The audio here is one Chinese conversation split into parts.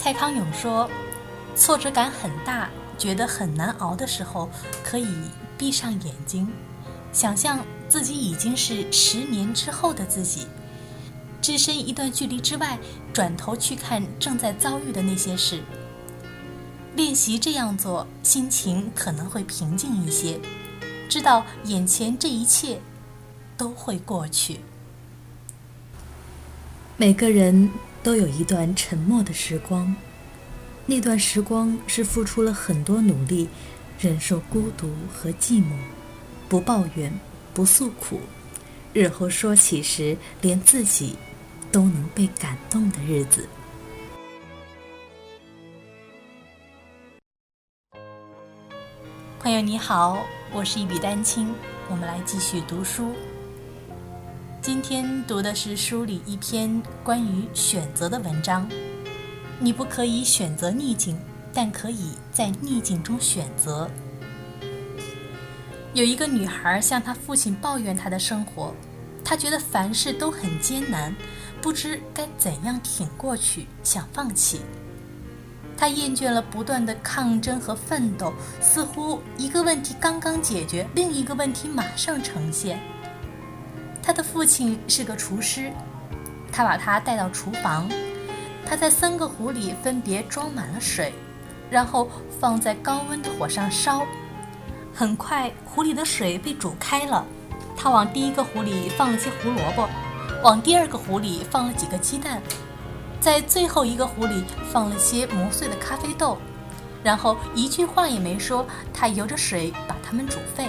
蔡康永说：“挫折感很大，觉得很难熬的时候，可以闭上眼睛，想象自己已经是十年之后的自己，置身一段距离之外，转头去看正在遭遇的那些事。练习这样做，心情可能会平静一些，知道眼前这一切都会过去。每个人。”都有一段沉默的时光，那段时光是付出了很多努力，忍受孤独和寂寞，不抱怨，不诉苦，日后说起时连自己都能被感动的日子。朋友你好，我是一笔丹青，我们来继续读书。今天读的是书里一篇关于选择的文章。你不可以选择逆境，但可以在逆境中选择。有一个女孩向她父亲抱怨她的生活，她觉得凡事都很艰难，不知该怎样挺过去，想放弃。她厌倦了不断的抗争和奋斗，似乎一个问题刚刚解决，另一个问题马上呈现。他的父亲是个厨师，他把他带到厨房，他在三个壶里分别装满了水，然后放在高温的火上烧。很快，壶里的水被煮开了。他往第一个壶里放了些胡萝卜，往第二个壶里放了几个鸡蛋，在最后一个壶里放了些磨碎的咖啡豆，然后一句话也没说，他由着水把它们煮沸。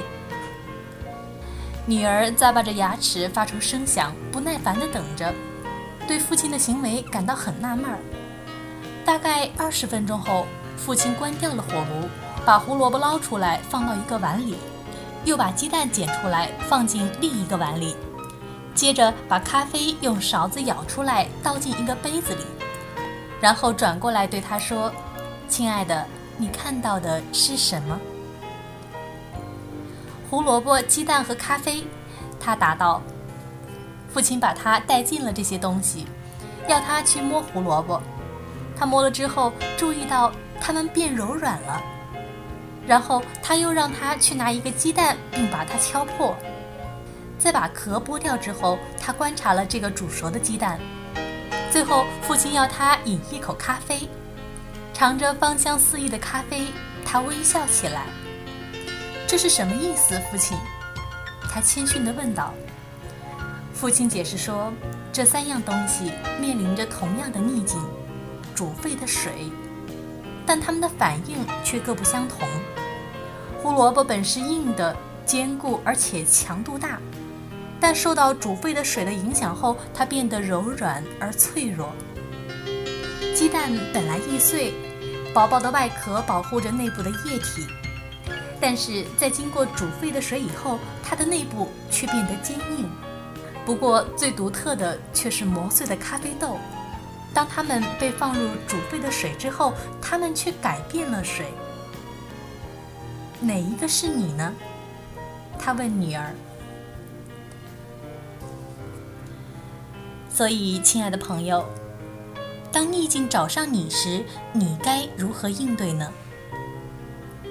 女儿咂巴着牙齿，发出声响，不耐烦地等着，对父亲的行为感到很纳闷儿。大概二十分钟后，父亲关掉了火炉，把胡萝卜捞出来放到一个碗里，又把鸡蛋捡出来放进另一个碗里，接着把咖啡用勺子舀出来倒进一个杯子里，然后转过来对他说：“亲爱的，你看到的是什么？”胡萝卜、鸡蛋和咖啡，他答道：“父亲把他带进了这些东西，要他去摸胡萝卜。他摸了之后，注意到它们变柔软了。然后他又让他去拿一个鸡蛋，并把它敲破。在把壳剥掉之后，他观察了这个煮熟的鸡蛋。最后，父亲要他饮一口咖啡，尝着芳香四溢的咖啡，他微笑起来。”这是什么意思，父亲？他谦逊地问道。父亲解释说，这三样东西面临着同样的逆境——煮沸的水，但它们的反应却各不相同。胡萝卜本是硬的、坚固而且强度大，但受到煮沸的水的影响后，它变得柔软而脆弱。鸡蛋本来易碎，薄薄的外壳保护着内部的液体。但是在经过煮沸的水以后，它的内部却变得坚硬。不过最独特的却是磨碎的咖啡豆，当它们被放入煮沸的水之后，它们却改变了水。哪一个是你呢？他问女儿。所以，亲爱的朋友，当逆境找上你时，你该如何应对呢？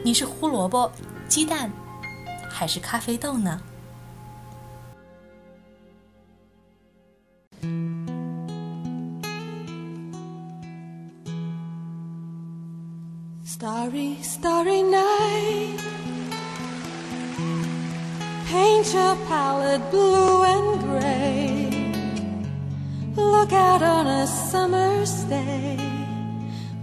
你是胡萝卜、鸡蛋，还是咖啡豆呢？Starry, starry night. Paint your palette blue and gray. Look out on a summer's day.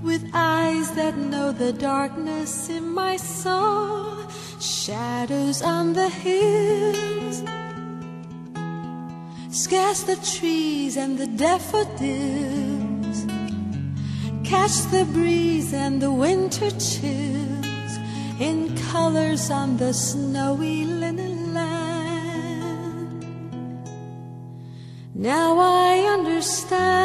With eyes that know the darkness in my soul, shadows on the hills. Scarce the trees and the daffodils catch the breeze and the winter chills in colors on the snowy linen land. Now I understand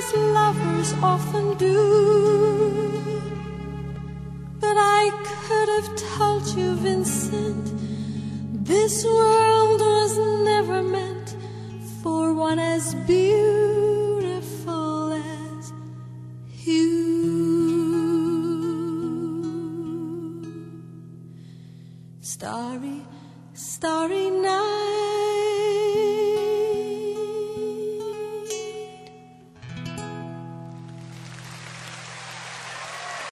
as lovers often do. But I could have told you, Vincent, this world was never meant for one as beautiful as you. Starry, starry night.